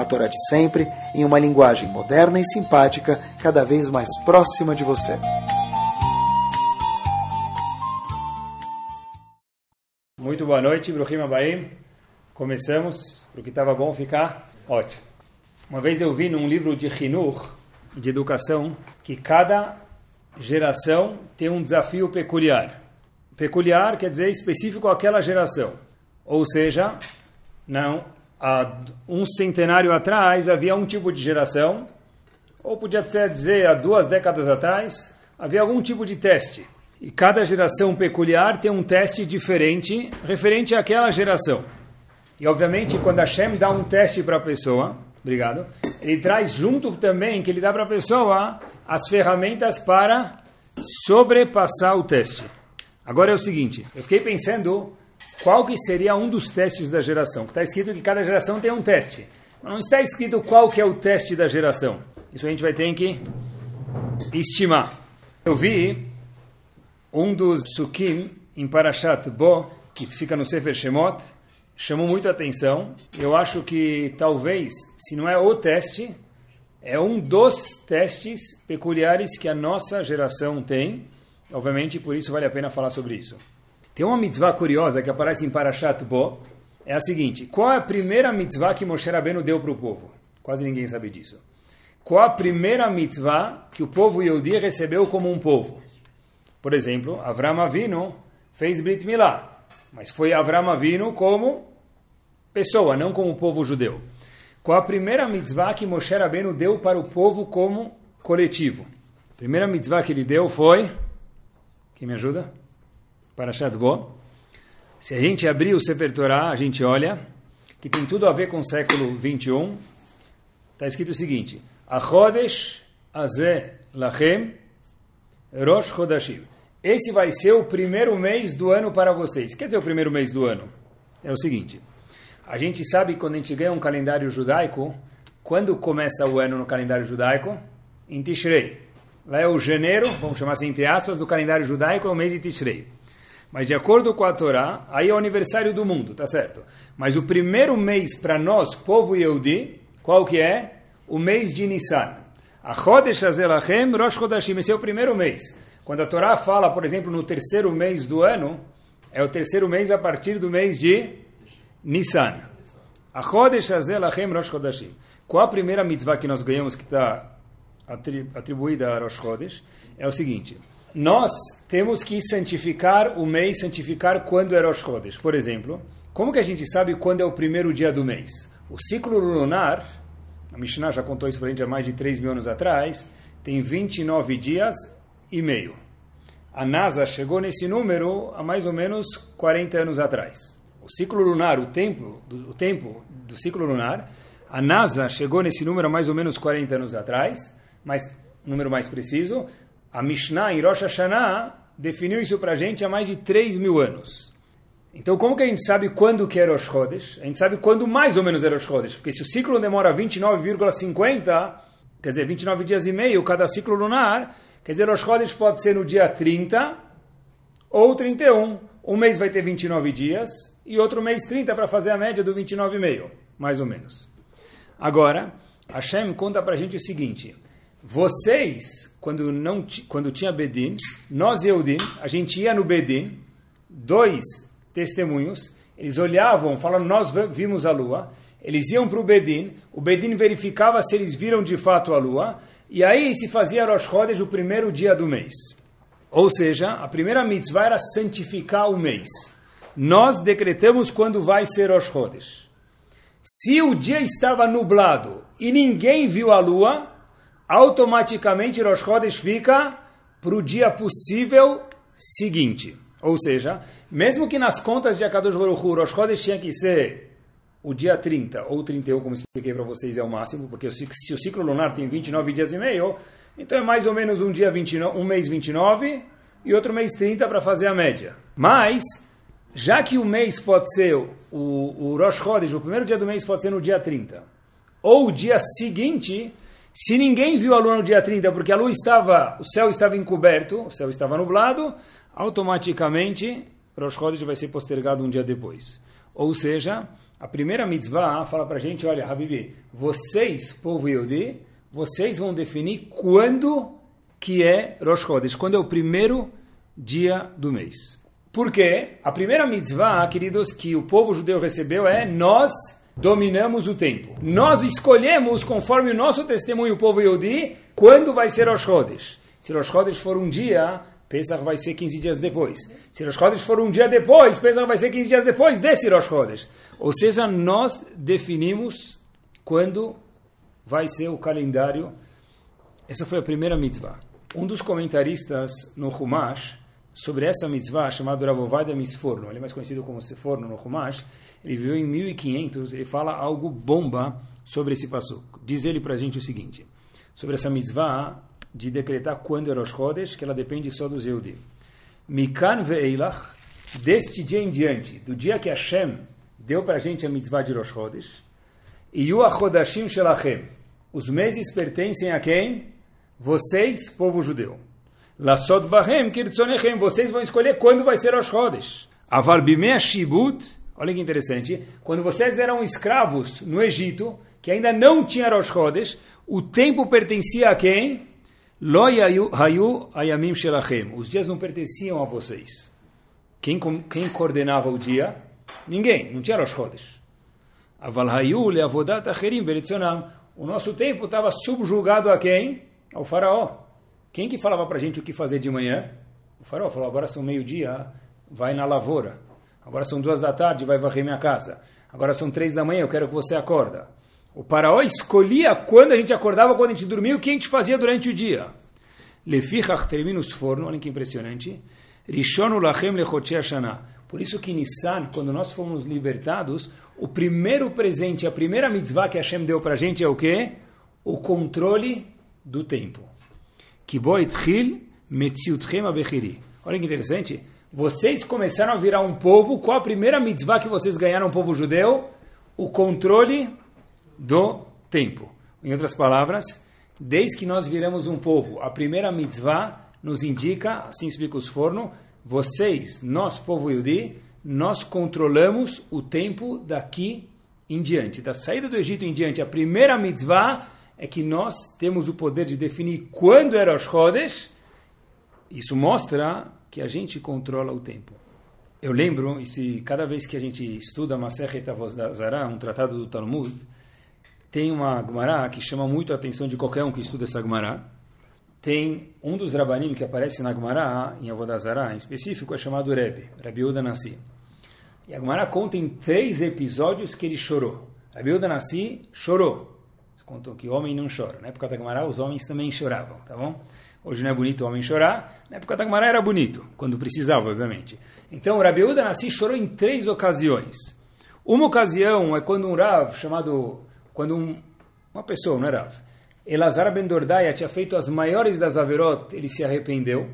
a Torá de sempre, em uma linguagem moderna e simpática, cada vez mais próxima de você. Muito boa noite, Bruhim Abaim. Começamos, o que estava bom ficar ótimo. Uma vez eu vi num livro de Hinur, de educação, que cada geração tem um desafio peculiar. Peculiar quer dizer específico àquela geração. Ou seja, não há um centenário atrás havia um tipo de geração, ou podia até dizer há duas décadas atrás, havia algum tipo de teste. E cada geração peculiar tem um teste diferente referente àquela geração. E obviamente, quando a Hashem dá um teste para a pessoa, obrigado, ele traz junto também que ele dá para a pessoa as ferramentas para sobrepassar o teste. Agora é o seguinte, eu fiquei pensando qual que seria um dos testes da geração. Está escrito que cada geração tem um teste. Mas não está escrito qual que é o teste da geração. Isso a gente vai ter que estimar. Eu vi um dos sukim em Parashat Bo, que fica no Sefer Shemot, chamou muito atenção. Eu acho que talvez, se não é o teste, é um dos testes peculiares que a nossa geração tem. Obviamente, por isso vale a pena falar sobre isso. Tem uma mitzvah curiosa que aparece em Parashat Bo, é a seguinte, qual é a primeira mitzvah que Moshe Rabbeinu deu para o povo? Quase ninguém sabe disso. Qual a primeira mitzvah que o povo Yehudi recebeu como um povo? Por exemplo, Avram Avinu fez Brit Milá, mas foi Avram Avinu como pessoa, não como povo judeu. Qual a primeira mitzvah que Moshe Rabbeinu deu para o povo como coletivo? A primeira mitzvah que ele deu foi... Quem me ajuda? Parashat Bo. Se a gente abrir o Sefer Torah, a gente olha que tem tudo a ver com o século 21. Está escrito o seguinte: Achodesh Azeh Lachem Rosh Chodashim. Esse vai ser o primeiro mês do ano para vocês. Quer dizer o primeiro mês do ano? É o seguinte: a gente sabe quando a gente ganha um calendário judaico, quando começa o ano no calendário judaico? Em Tishrei. Lá é o janeiro, vamos chamar assim entre aspas, do calendário judaico, é o mês de Tishrei. Mas de acordo com a Torá, aí é o aniversário do mundo, tá certo? Mas o primeiro mês para nós, povo Yehudi, qual que é? O mês de Nissan. A Chodesh Azelachem Rosh Chodashim, esse é o primeiro mês. Quando a Torá fala, por exemplo, no terceiro mês do ano, é o terceiro mês a partir do mês de Nissan. A Chodesh Azelachem Rosh Chodashim. Qual a primeira mitzvah que nós ganhamos que está atribuída a Rosh Chodesh? É o seguinte nós temos que santificar o mês, santificar quando é Rosh Chodesh. Por exemplo, como que a gente sabe quando é o primeiro dia do mês? O ciclo lunar, a Mishnah já contou isso para a gente há mais de 3 mil anos atrás, tem 29 dias e meio. A NASA chegou nesse número há mais ou menos 40 anos atrás. O ciclo lunar, o tempo, do, o tempo do ciclo lunar, a NASA chegou nesse número há mais ou menos 40 anos atrás, mas número mais preciso, a Mishnah em Rosh Hashanah definiu isso para a gente há mais de 3 mil anos. Então, como que a gente sabe quando que é Rosh Chodesh? A gente sabe quando mais ou menos é Rosh Chodesh, porque se o ciclo demora 29,50, quer dizer, 29 dias e meio cada ciclo lunar, quer dizer, Rosh Chodesh pode ser no dia 30 ou 31. Um mês vai ter 29 dias e outro mês 30 para fazer a média do 29,5, mais ou menos. Agora, Hashem conta para a gente o seguinte, vocês quando, não, quando tinha Bedin, nós Eudim, a gente ia no Bedin, dois testemunhos, eles olhavam, falavam, nós vimos a lua, eles iam para o Bedin, o Bedin verificava se eles viram de fato a lua, e aí se fazia Rosh Chodesh o primeiro dia do mês. Ou seja, a primeira mitzvah era santificar o mês. Nós decretamos quando vai ser Rosh Chodesh. Se o dia estava nublado e ninguém viu a lua, automaticamente Rosh Chodesh fica para o dia possível seguinte. Ou seja, mesmo que nas contas de Akadosh Baruch Hu, Rosh Chodesh tinha que ser o dia 30 ou 31, como expliquei para vocês, é o máximo, porque se o ciclo lunar tem 29 dias e meio, então é mais ou menos um dia 29, um mês 29 e outro mês 30 para fazer a média. Mas, já que o mês pode ser o, o Rosh Chodesh, o primeiro dia do mês pode ser no dia 30, ou o dia seguinte, se ninguém viu a lua no dia 30 porque a lua estava, o céu estava encoberto, o céu estava nublado, automaticamente Rosh Chodesh vai ser postergado um dia depois. Ou seja, a primeira mitzvah fala para a gente, olha, Habibi, vocês, povo Yehudi, vocês vão definir quando que é Rosh Chodesh, quando é o primeiro dia do mês. Porque a primeira mitzvah, queridos, que o povo judeu recebeu é nós dominamos o tempo. Nós escolhemos, conforme o nosso testemunho, o povo Yehudi, quando vai ser Rosh Chodesh. Se Rosh Chodesh for um dia, Pesach vai ser 15 dias depois. Se Rosh Chodesh for um dia depois, Pesach vai ser 15 dias depois desse Rosh Chodesh. Ou seja, nós definimos quando vai ser o calendário. Essa foi a primeira mitzvah. Um dos comentaristas no Humash, sobre essa mitzvah, chamado Ravovadia Misforno, ele é mais conhecido como Seforno no Humash, ele viveu em 1500, ele fala algo bomba sobre esse passo. Diz ele para a gente o seguinte, sobre essa mitzvah de decretar quando é Rosh Chodesh, que ela depende só dos Yehudim. Mikan ve'eilach, deste dia em diante, do dia que Hashem deu para a gente a mitzvah de Rosh Chodesh, o Achodashim Shelachem, os meses pertencem a quem? Vocês, povo judeu. Lasot Bahem Kirtzonechem. Vocês vão escolher quando vai ser Rosh Chodesh. Avar Bimei Shibut. Olha que interessante. Quando vocês eram escravos no Egito, que ainda não tinha Rosh Chodesh, o tempo pertencia a quem? Lo Hayu Ayamim Shelachem. Os dias não pertenciam a vocês. Quem, quem coordenava o dia? Ninguém. Não tinha Rosh Chodesh. Aval Hayu Leavodat Acherim Beritzonam. O nosso tempo estava subjugado a quem? Ao faraó. Quem que falava para a gente o que fazer de manhã? O faraó falou, agora são meio-dia, vai na lavoura. Agora são duas da tarde, vai varrer minha casa. Agora são três da manhã, eu quero que você acorda. O faraó escolhia quando a gente acordava, quando a gente dormia, o que a gente fazia durante o dia. Lefichach termina os fornos, olha que impressionante. Rishonu lachem lechotia shana. Por isso que Nissan, quando nós fomos libertados, o primeiro presente, a primeira mitzvah que Hashem deu para a gente é o quê? O controle do tempo. Olha que interessante. Vocês começaram a virar um povo. Qual a primeira mitzvah que vocês ganharam, povo judeu? O controle do tempo. Em outras palavras, desde que nós viramos um povo, a primeira mitzvah nos indica, assim explica os forno, vocês, nós, povo Yudi, nós controlamos o tempo daqui em diante. Da saída do Egito em diante, a primeira mitzvah é que nós temos o poder de definir quando era Rosh Chodesh. Isso mostra que a gente controla o tempo. Eu lembro, e se cada vez que a gente estuda Masechet Avozdazara, um tratado do Talmud, tem uma Gemara que chama muito a atenção de qualquer um que estuda essa Gemara. Tem um dos Rabanim que aparece na Gemara, em Avodazara, em específico, é chamado Rebbe, Rebbe Uda Nassi. E a Gemara conta em três episódios que ele chorou. Rebbe Uda Nassi chorou contou que homem não chora. Na época da Gemara, os homens também choravam, tá bom? Hoje não é bonito o homem chorar. Na época da Gemara era bonito, quando precisava, obviamente. Então, o Rabi Uda Nassi chorou em três ocasiões. Uma ocasião é quando um Rav, chamado... Quando um, uma pessoa, não é Rav, Elazar ben Dordaia tinha feito as maiores das Averot, ele se arrependeu.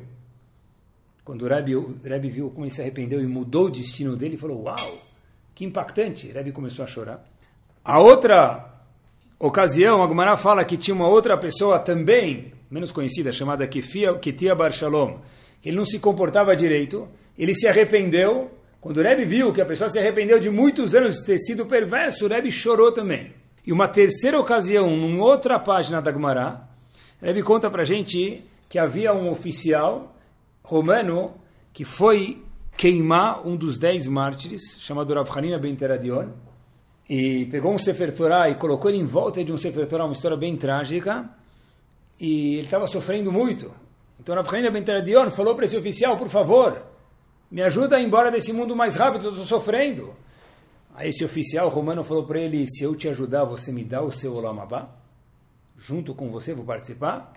Quando o Rebbe, o Rebbe viu como ele se arrependeu e mudou o destino dele, ele falou, uau, que impactante. O Rebbe começou a chorar. A outra ocasião, a Gemara fala que tinha uma outra pessoa também, menos conhecida, chamada Ketia Bar Shalom, ele não se comportava direito, ele se arrependeu. Quando o Rebbe viu que a pessoa se arrependeu de muitos anos de ter sido perverso, o Rebbe chorou também. E uma terceira ocasião, numa outra página da o Rebbe conta para gente que havia um oficial romano que foi queimar um dos dez mártires, chamado Rav Hanina ben Teradion, e pegou um Sefer Torah e colocou ele em volta de um Sefer Torah, uma história bem trágica, e ele estava sofrendo muito. Então Rav Hanina Ben falou para esse oficial, por favor, me ajuda a ir embora desse mundo mais rápido, eu estou sofrendo. Aí esse oficial romano falou para ele, se eu te ajudar, você me dá o seu Olam Abba? Junto com você, vou participar?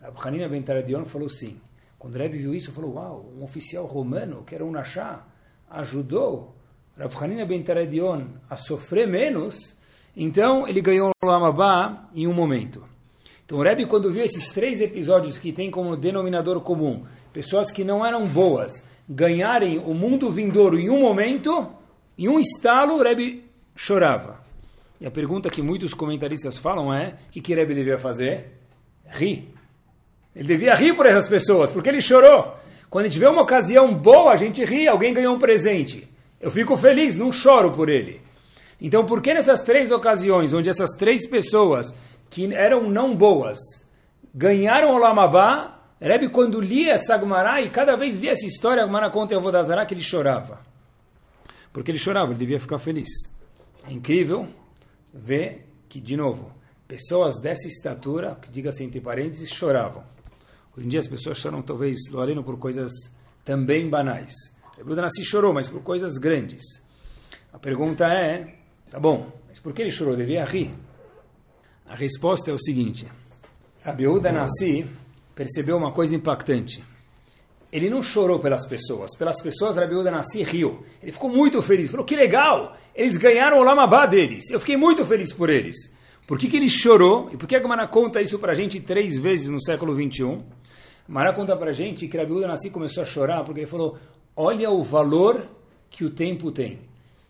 Rav Hanina Ben falou sim. Quando Rebbe viu isso, falou, uau, um oficial romano, que era um Nashá, ajudou Rav Hanina ben Taredion a sofrer menos, então ele ganhou o Lamabá em um momento. Então o Rebbe, quando viu esses três episódios que tem como denominador comum pessoas que não eram boas ganharem o mundo vindouro em um momento, em um estalo, o Rebbe chorava. E a pergunta que muitos comentaristas falam é: o que, que Rebbe devia fazer? Rir. Ele devia rir por essas pessoas, porque ele chorou. Quando a gente vê uma ocasião boa, a gente ri, alguém ganhou um presente. Eu fico feliz, não choro por ele. Então, por que nessas três ocasiões, onde essas três pessoas que eram não boas ganharam o Lamabá, Rebbe, quando lia essa Gumará, e cada vez lia essa história, a Gumará conta em Avodazará, que ele chorava. Porque ele chorava, ele devia ficar feliz. É incrível ver que, de novo, pessoas dessa estatura, que diga-se entre parênteses, choravam. Hoje em dia as pessoas choram, talvez, Loreno, por coisas também banais. Rebbe Nassi chorou, mas por coisas grandes. A pergunta é, tá bom, mas por que ele chorou? Devia rir. A resposta é o seguinte. Rabi Nassi percebeu uma coisa impactante. Ele não chorou pelas pessoas. Pelas pessoas, Rabi Nassi riu. Ele ficou muito feliz. Falou, que legal! Eles ganharam o Lamabá deles. Eu fiquei muito feliz por eles. Por que, que ele chorou? E por que a Gemara conta isso para a gente três vezes no século 21? Mará conta para gente que Rabi Nassi começou a chorar porque ele falou, olha o valor que o tempo tem.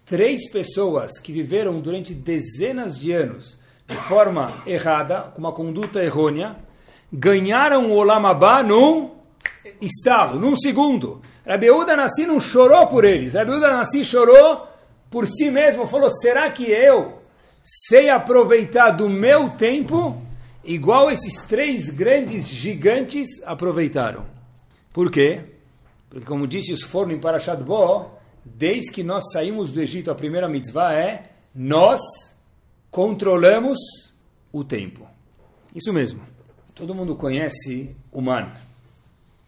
Três pessoas que viveram durante dezenas de anos de forma errada, com uma conduta errônea, ganharam o Olamabá num estalo, num segundo. Rabi Nassi não chorou por eles. Rabi Nassi chorou por si mesmo. Falou, será que eu sei aproveitar do meu tempo igual esses três grandes gigantes aproveitaram. Por quê? Porque, como disse os forno em Parashat Bo, desde que nós saímos do Egito, a primeira mitzvah é nós controlamos o tempo. Isso mesmo. Todo mundo conhece o man.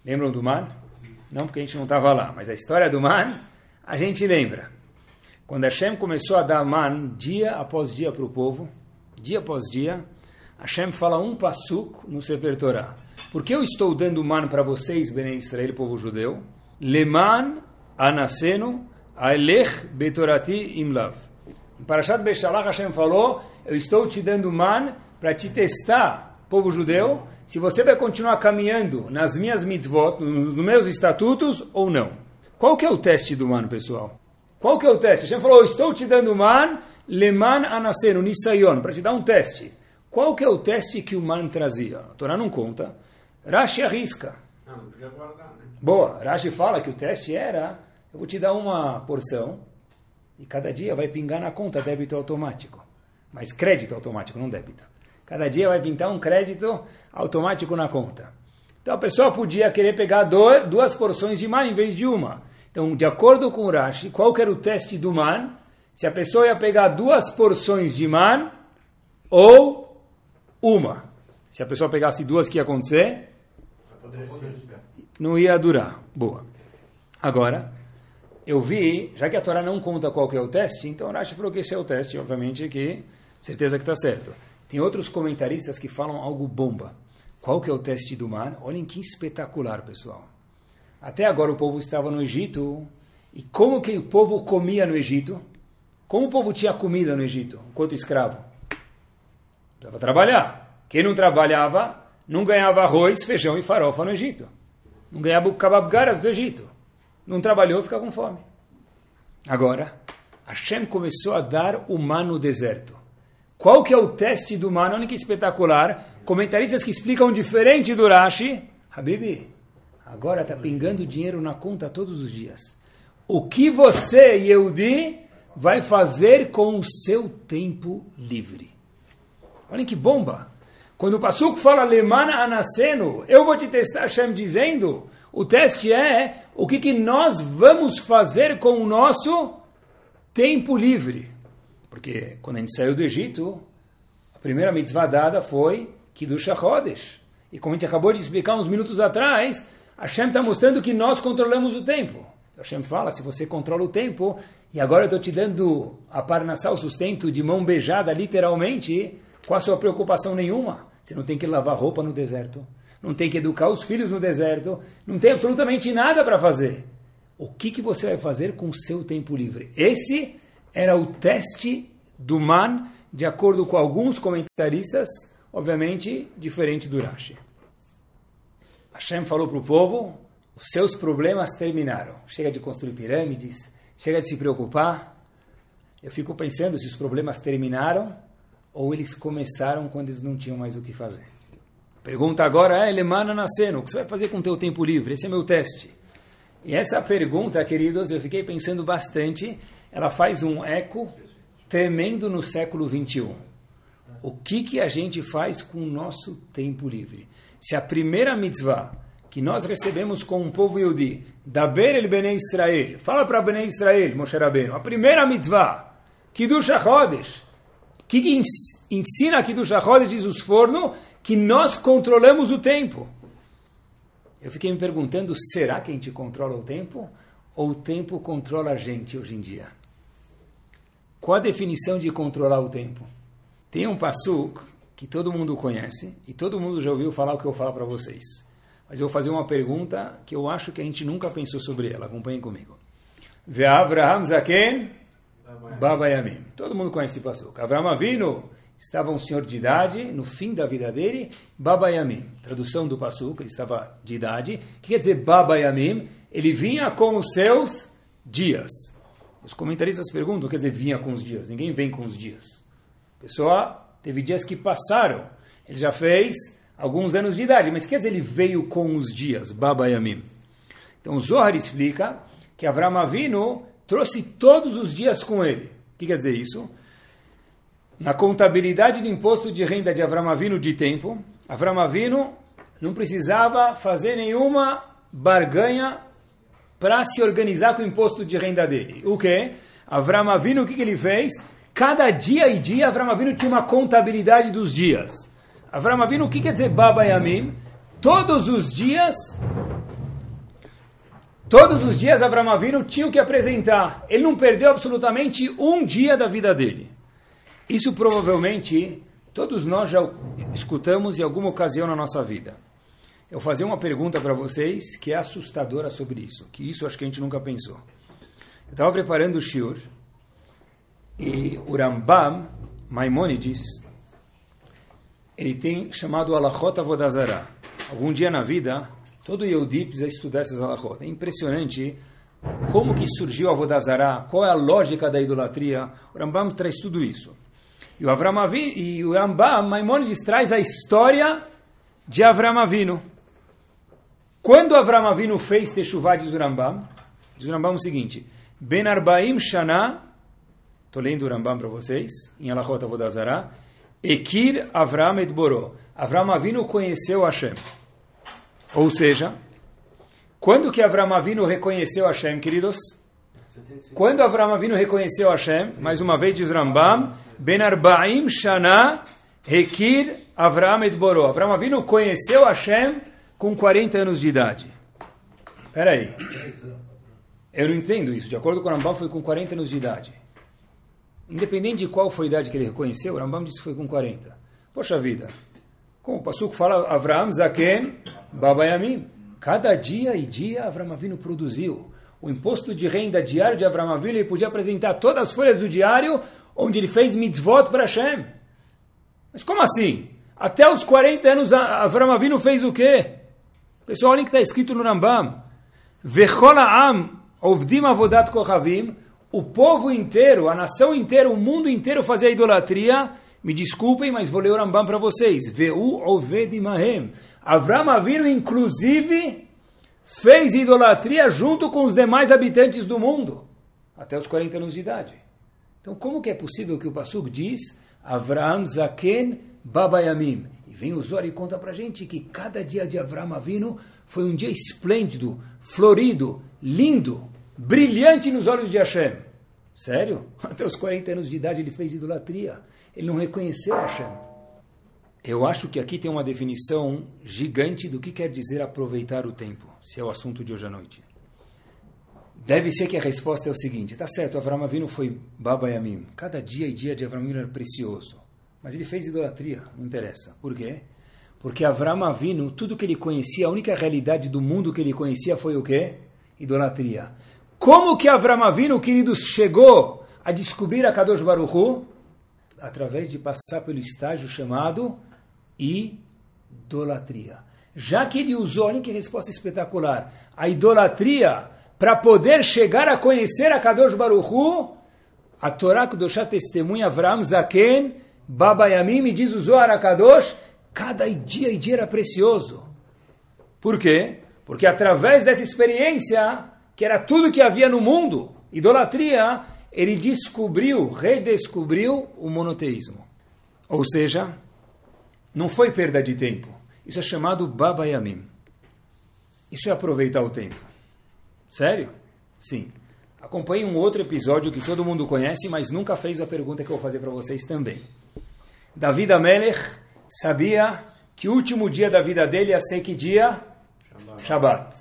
Lembram do man? Não, porque a gente não estava lá, mas a história do man a gente lembra. Quando Hashem começou a dar man dia após dia para o povo, dia após dia, Hashem fala um pasuk no Sefer Torah. Por que eu estou dando man para vocês, Bnei Israel, povo judeu? Leman anasenu aelech betorati imlav. Em Parashat Beshalach Hashem falou, eu estou te dando man para te testar, povo judeu, se você vai continuar caminhando nas minhas mitzvot, nos meus estatutos ou não. Qual que é o teste do man, pessoal? Qual que é o teste? Hashem falou, estou te dando man, leman anasenu, nisayon, para te dar um teste. Qual que é o teste que o man trazia? A Torá não conta. Rashi arrisca. Não, podia guardar, né? Boa, Rashi fala que o teste era, eu vou te dar uma porção e cada dia vai pingar na conta débito automático. Mas crédito automático, não débito. Cada dia vai pintar um crédito automático na conta. Então a pessoa podia querer pegar duas porções de man em vez de uma. Então, de acordo com o Rashi, qual que era o teste do man? Se a pessoa ia pegar duas porções de man ou uma. Se a pessoa pegasse duas, o que ia acontecer? Não ia durar. Boa. Agora, eu vi, já que a Torá não conta qual que é o teste, então Rashi falou que esse é o teste, obviamente que certeza que está certo. Tem outros comentaristas que falam algo bomba. Qual que é o teste do mar? Olhem que espetacular, pessoal. Até agora o povo estava no Egito. E como que o povo comia no Egito? Como o povo tinha comida no Egito, enquanto escravo? Precisava trabalhar. Quem não trabalhava, não ganhava arroz, feijão e farofa no Egito. Não ganhava kababgaras do Egito. Não trabalhou, fica com fome. Agora, Hashem começou a dar o man no deserto. Qual que é o teste do man? Olha que espetacular. Comentaristas que explicam diferente do Rashi. Habibi, agora está pingando dinheiro na conta todos os dias. O que você, Yehudi, vai fazer com o seu tempo livre? Olhem que bomba! Quando o Passuco fala Lemana Anaseno, eu vou te testar, Hashem dizendo, o teste é o que, que nós vamos fazer com o nosso tempo livre. Porque quando a gente saiu do Egito, a primeira mitzvah dada foi Kiddush HaChodesh. E como a gente acabou de explicar uns minutos atrás, Hashem está mostrando que nós controlamos o tempo. Hashem fala, se você controla o tempo, e agora eu estou te dando a parnassá, o sustento de mão beijada, literalmente, com a sua preocupação nenhuma. Você não tem que lavar roupa no deserto, não tem que educar os filhos no deserto, não tem absolutamente nada para fazer. O que, que você vai fazer com o seu tempo livre? Esse era o teste do man, de acordo com alguns comentaristas, obviamente diferente do Rashi. Hashem falou para o povo, os seus problemas terminaram. Chega de construir pirâmides, chega de se preocupar. Eu fico pensando se os problemas terminaram ou eles começaram quando eles não tinham mais o que fazer. Pergunta agora é, Lemana nascendo, o que você vai fazer com o teu tempo livre? Esse é meu teste. E essa pergunta, queridos, eu fiquei pensando bastante, ela faz um eco tremendo no século 21. O que, que a gente faz com o nosso tempo livre? Se a primeira mitzvah que nós recebemos com o povo Yudi, Daber el Bnei Israel, fala para Bnei Israel, Moshe Rabbeinu, a primeira mitzvah, Kiddush HaChodesh, que, que ensina Kiddush HaChodesh, diz os forno, que nós controlamos o tempo. Eu fiquei me perguntando, será que a gente controla o tempo? Ou o tempo controla a gente hoje em dia? Qual a definição de controlar o tempo? Tem um passuk que todo mundo conhece e todo mundo já ouviu falar o que eu falo para vocês. Mas eu vou fazer uma pergunta que eu acho que a gente nunca pensou sobre ela. Acompanhem comigo. Avraham Zaken Baba Yamim. Todo mundo conhece esse passuca. Avraham Avinu estava um senhor de idade, no fim da vida dele, Baba Yamim. Tradução do passuca, ele estava de idade. O que quer dizer Baba Yamim? Ele vinha com os seus dias. Os comentaristas perguntam, quer dizer, vinha com os dias. Ninguém vem com os dias. A pessoa Teve dias que passaram. Ele já fez alguns anos de idade, mas quer dizer, ele veio com os dias, Baba Yamim. Então o Zohar explica que Avram Avinu trouxe todos os dias com ele. O que quer dizer isso? Na contabilidade do imposto de renda de Avram Avinu de tempo, Avram Avinu não precisava fazer nenhuma barganha para se organizar com o imposto de renda dele. O que? Avram Avinu, o que, que ele fez? Cada dia e dia, Avram Avinu tinha uma contabilidade dos dias. Avram Avinu, o que quer dizer Baba Yamim? Todos os dias, todos os dias Avram Avinu tinha o que apresentar. Ele não perdeu absolutamente um dia da vida dele. Isso provavelmente todos nós já escutamos em alguma ocasião na nossa vida. Eu vou fazer uma pergunta para vocês que é assustadora sobre isso, que isso acho que a gente nunca pensou. Eu estava preparando o shiur e o Rambam, Maimonides, ele tem chamado Alachot Avodazara. Algum dia na vida, todo Yehudi precisa estudar essas Alachot. É impressionante como que surgiu a Avodazara, qual é a lógica da idolatria. O Rambam traz tudo isso. E o, Avram e o Rambam, Maimonides, traz a história de Avram Avinu. Quando Avram Avinu fez Teshuvah, diz o Rambam, diz o Rambam o seguinte, Ben Arbaim Shana Estou lendo o Rambam para vocês, em Alachot Avodazara. Ekir Avram Edboró. Avram Avinu conheceu Hashem. Ou seja, quando que Avram Avinu reconheceu Hashem, queridos? Quando Avram Avinu reconheceu Hashem, mais uma vez diz Rambam, Ben Arbaim Shana Ekir Avram Edboró. Avram Avinu conheceu Hashem com 40 anos de idade. Espera aí. Eu não entendo isso. De acordo com o Rambam, foi com 40 anos de idade. Independente de qual foi a idade que ele reconheceu, o Rambam disse que foi com 40. Poxa vida, como o Passuco fala, Avraham Zaken Babayamim. Cada dia e dia Avram Avinu produziu. O imposto de renda diário de Avram Avinu, ele podia apresentar todas as folhas do diário onde ele fez mitzvot para Hashem. Mas como assim? Até os 40 anos Avram Avinu fez o quê? Pessoal, olhem que está escrito no Rambam. Vechola am ovdim avodat kochavim o povo inteiro, a nação inteira, o mundo inteiro fazia idolatria, me desculpem, mas vou ler o Rambam para vocês. Veu Ovedimahem. Avram Avinu, inclusive, fez idolatria junto com os demais habitantes do mundo, até os 40 anos de idade. Então, como que é possível que o Pasuk diz Avram Zaken Babayamim? E vem o Zor e conta para gente que cada dia de Avram Avinu foi um dia esplêndido, florido, lindo, brilhante nos olhos de Hashem. Sério? Até os 40 anos de idade ele fez idolatria. Ele não reconheceu Hashem. Eu acho que aqui tem uma definição gigante do que quer dizer aproveitar o tempo, se é o assunto de hoje à noite. Deve ser que a resposta é o seguinte: tá certo, Avram Avinu foi Baba Yamim. Cada dia e dia de Avram Avinu era precioso. Mas ele fez idolatria, não interessa. Por quê? Porque Avram Avinu, tudo que ele conhecia, a única realidade do mundo que ele conhecia foi o quê? idolatria. Como que Avram Avinu, queridos, chegou a descobrir a Kadosh Baruchu? Através de passar pelo estágio chamado idolatria. Já que ele usou, olha que resposta espetacular, a idolatria para poder chegar a conhecer a Kadosh Baruchu, a Torá Kedoshá testemunha Avram Zaken, Baba Yamim, me diz o Zohar HaKadosh, cada dia e dia era precioso. Por quê? Porque através dessa experiência, que era tudo que havia no mundo, idolatria, ele descobriu, redescobriu o monoteísmo. Ou seja, não foi perda de tempo. Isso é chamado Baba Yamim. Isso é aproveitar o tempo. Sério? Sim. Acompanhe um outro episódio que todo mundo conhece, mas nunca fez a pergunta que eu vou fazer para vocês também. David Amelech sabia que o último dia da vida dele ia ser que dia? Shabbat.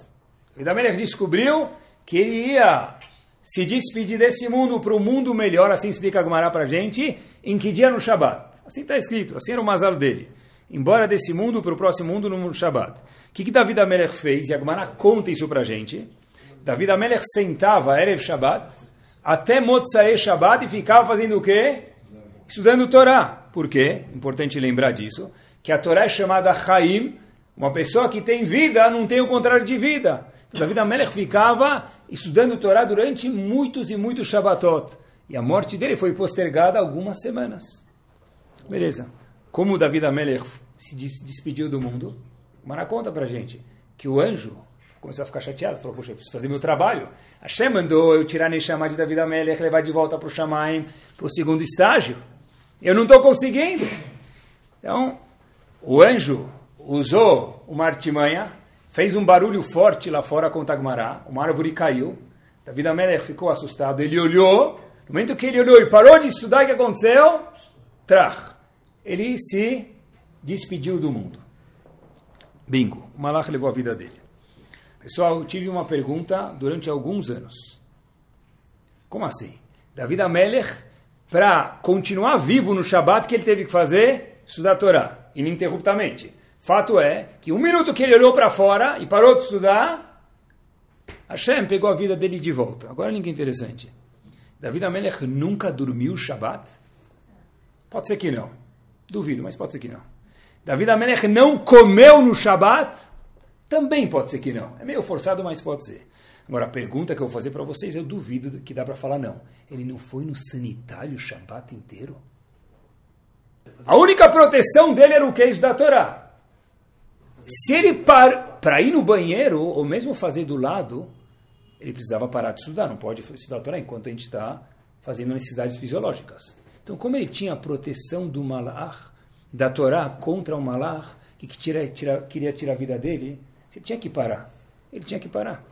David Amelech descobriu que ele ia se despedir desse mundo para o mundo melhor, assim explica a Gemara para a gente, em que dia no Shabbat. Assim está escrito, assim era o mazal dele. Embora desse mundo para o próximo mundo no Shabbat. O que, que David Amelech fez? E a Gemara conta isso para a gente. David Amelech sentava Erev Shabbat até Motzai Shabbat e ficava fazendo o quê? Estudando Torá. Por quê? Importante lembrar disso. Que a Torá é chamada Chaim. Uma pessoa que tem vida não tem o contrário de vida. David Amelech ficava estudando Torá durante muitos e muitos Shabbatot. E a morte dele foi postergada algumas semanas. Beleza. Como David Amelech se despediu do mundo? Mara conta pra gente que o anjo começou a ficar chateado, falou, poxa, eu preciso fazer meu trabalho. Hashem mandou eu tirar Neshama de David Amelech, levar de volta para o Shamaim, segundo estágio. Eu não estou conseguindo. Então, o anjo usou uma artimanha, fez um barulho forte lá fora com Tagmará, uma árvore caiu, David Amelech ficou assustado, ele olhou, no momento que ele olhou e parou de estudar, o que aconteceu? Trach. Ele se despediu do mundo. Bingo. O Malach levou a vida dele. Pessoal, eu tive uma pergunta durante alguns anos. Como assim? David Amelech, para continuar vivo no Shabat, que ele teve que fazer? Estudar a Torá, ininterruptamente. Fato é que um minuto que ele olhou para fora e parou de estudar, Hashem pegou a vida dele de volta. Agora, ninguém interessante. David Amelech nunca dormiu Shabat? Pode ser que não. Duvido, mas pode ser que não. David Amelech não comeu no Shabat? Também pode ser que não. É meio forçado, mas pode ser. Agora, a pergunta que eu vou fazer para vocês, eu duvido que dá para falar não. Ele não foi no sanitário o Shabat inteiro? A única proteção dele era o queijo da Torá. Se ele para ir no banheiro, ou mesmo fazer do lado, ele precisava parar de estudar. Não pode estudar a Torá enquanto a gente está fazendo necessidades fisiológicas. Então, como ele tinha a proteção do malach, da Torá contra o que, que tira, tira, queria tirar a vida dele, ele tinha que parar. Ele tinha que parar.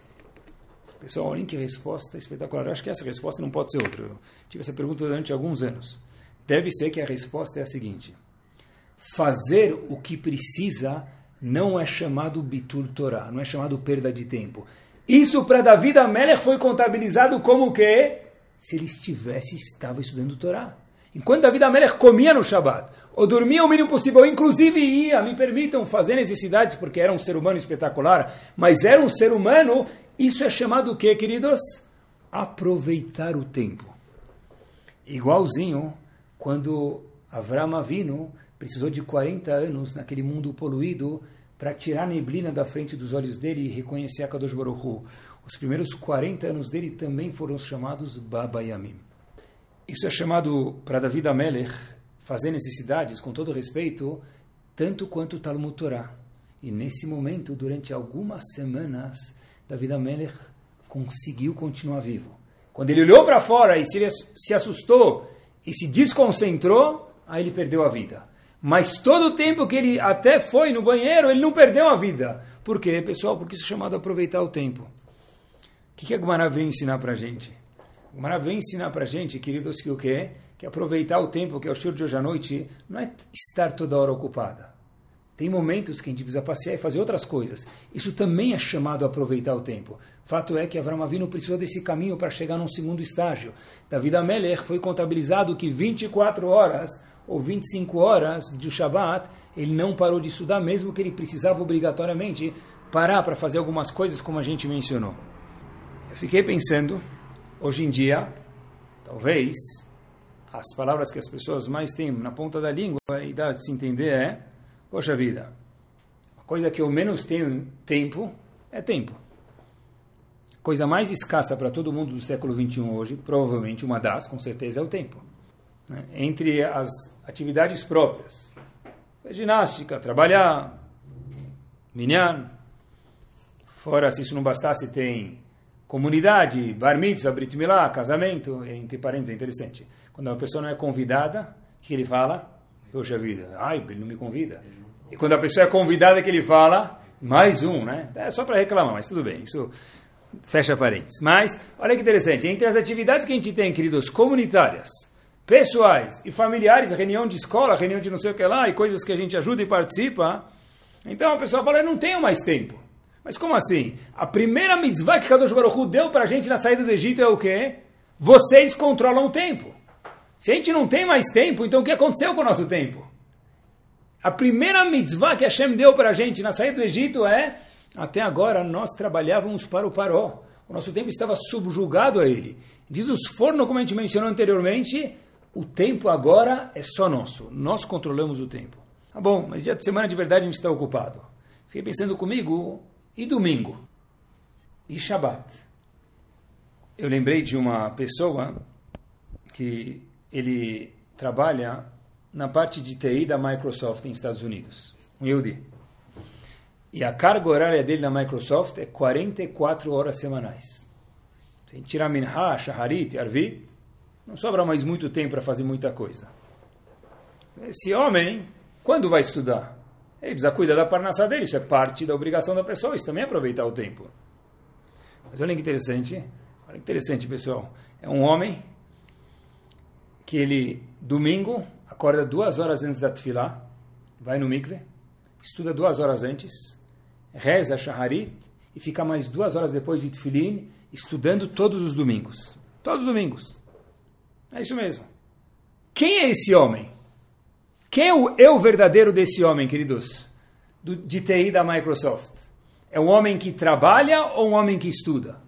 Pessoal, olhem que resposta espetacular. Eu acho que essa resposta não pode ser outra. Eu tive essa pergunta durante alguns anos. Deve ser que a resposta é a seguinte: fazer o que precisa não é chamado bitur Torá, não é chamado perda de tempo. Isso para Davi Amélia foi contabilizado como o quê? Se ele estivesse, estava estudando Torá. Enquanto Davi Amelech comia no Shabat, ou dormia o mínimo possível, inclusive ia, me permitam, fazer necessidades, porque era um ser humano espetacular, mas era um ser humano, isso é chamado o quê, queridos? Aproveitar o tempo. Igualzinho, quando Avram Avinu precisou de 40 anos naquele mundo poluído para tirar a neblina da frente dos olhos dele e reconhecer a Kadosh Baruch Hu. Os primeiros 40 anos dele também foram chamados Baba Yamim. Isso é chamado para David Amelech fazer necessidades, com todo respeito, tanto quanto Talmud Torá. E nesse momento, durante algumas semanas, David Amelech conseguiu continuar vivo. Quando ele olhou para fora e se, se assustou e se desconcentrou, aí ele perdeu a vida. Mas todo o tempo que ele até foi no banheiro, ele não perdeu a vida. Por quê, pessoal? Porque isso é chamado aproveitar o tempo. O que, que a Gumara veio ensinar para a gente? O Mara vem ensinar para a gente, queridos, que o quê? Que aproveitar o tempo, que é o show de hoje à noite, não é estar toda hora ocupada. Tem momentos que a gente precisa passear e fazer outras coisas. Isso também é chamado aproveitar o tempo. Fato é que Avram Avinu precisou desse caminho para chegar num segundo estágio. David Amelech foi contabilizado que 24 horas ou 25 horas de Shabbat, ele não parou de estudar, mesmo que ele precisava obrigatoriamente parar para fazer algumas coisas, como a gente mencionou. Eu fiquei pensando, hoje em dia, talvez as palavras que as pessoas mais têm na ponta da língua e dá de se entender é, poxa vida, a coisa que eu menos tenho tempo é tempo. A coisa mais escassa para todo mundo do século 21 hoje, provavelmente uma das, com certeza, é o tempo. Né? Entre as atividades próprias, ginástica, trabalhar, minyan, fora se isso não bastasse, tem comunidade, bar mitzvah, brit milá, casamento, entre parênteses, é interessante. Quando uma pessoa não é convidada, o que ele fala? Poxa vida, ai, ele não me convida. E quando a pessoa é convidada, que ele fala? Mais um, né? É só para reclamar, mas tudo bem, isso fecha parênteses. Mas, olha que interessante, entre as atividades que a gente tem, queridos, comunitárias, pessoais e familiares, reunião de escola, reunião de não sei o que lá, e coisas que a gente ajuda e participa, então a pessoa fala, eu não tenho mais tempo. Mas como assim? A primeira mitzvah que Kadosh Baruch Hu deu para a gente na saída do Egito é o quê? Vocês controlam o tempo. Se a gente não tem mais tempo, então o que aconteceu com o nosso tempo? A primeira mitzvah que Hashem deu para a gente na saída do Egito é até agora nós trabalhávamos para o Paró. O nosso tempo estava subjugado a ele. Diz os fornos, como a gente mencionou anteriormente, o tempo agora é só nosso. Nós controlamos o tempo. Tá bom, mas dia de semana de verdade a gente está ocupado. Fiquei pensando comigo, e domingo? E Shabat? Eu lembrei de uma pessoa que ele trabalha na parte de TI da Microsoft nos Estados Unidos, um Yehudi. E a carga horária dele na Microsoft é 44 horas semanais. Se a gente tirar Minha, Shaharit, Arvit, não sobra mais muito tempo para fazer muita coisa. Esse homem, quando vai estudar? Ele precisa cuidar da parnassá dele, isso é parte da obrigação da pessoa, isso também é aproveitar o tempo. Mas olha que interessante, olha que interessante, pessoal. É um homem que ele, domingo, acorda duas horas antes da tefilá, vai no mikve, estuda duas horas antes, reza shaharit e fica mais duas horas depois de tefilin, estudando todos os domingos. Todos os domingos. É isso mesmo. Quem é esse homem? Quem é o eu verdadeiro desse homem, queridos? Do, de TI da Microsoft? É um homem que trabalha ou um homem que estuda?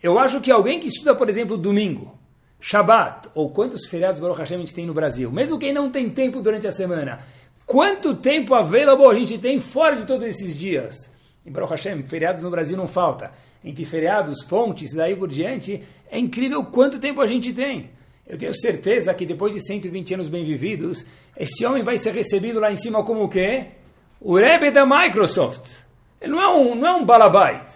Eu acho que alguém que estuda, por exemplo, domingo, Shabat, ou quantos feriados Baruch Hashem a gente tem no Brasil, mesmo quem não tem tempo durante a semana, quanto tempo available a gente tem fora de todos esses dias? Em Baruch Hashem, feriados no Brasil não falta. Entre feriados, pontes, daí por diante, é incrível quanto tempo a gente tem. Eu tenho certeza que depois de 120 anos bem vividos, esse homem vai ser recebido lá em cima como o quê? O Rebbe da Microsoft. Ele não é um, não é um balabait.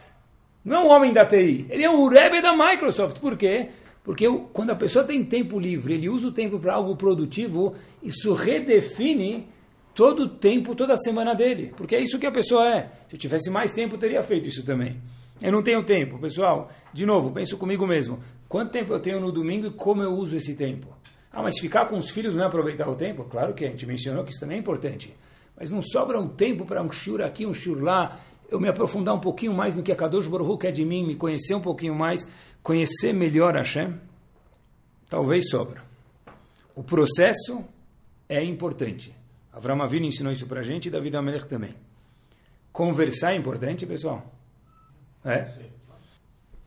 Não é um homem da TI. Ele é um Rebbe da Microsoft. Por quê? Porque quando a pessoa tem tempo livre, ele usa o tempo para algo produtivo, isso redefine todo o tempo, toda a semana dele. Porque é isso que a pessoa é. Se eu tivesse mais tempo, eu teria feito isso também. Eu não tenho tempo, pessoal. De novo, penso comigo mesmo. Quanto tempo eu tenho no domingo e como eu uso esse tempo? Ah, mas ficar com os filhos não é aproveitar o tempo? Claro que a gente mencionou que isso também é importante. Mas não sobra um tempo para um shur aqui, um shur lá, eu me aprofundar um pouquinho mais no que a Kadosh Baruch quer de mim, me conhecer um pouquinho mais, conhecer melhor Hashem? Talvez sobra. O processo é importante. Avram Avinu ensinou isso para a gente e David Amelech também. Conversar é importante, pessoal? É?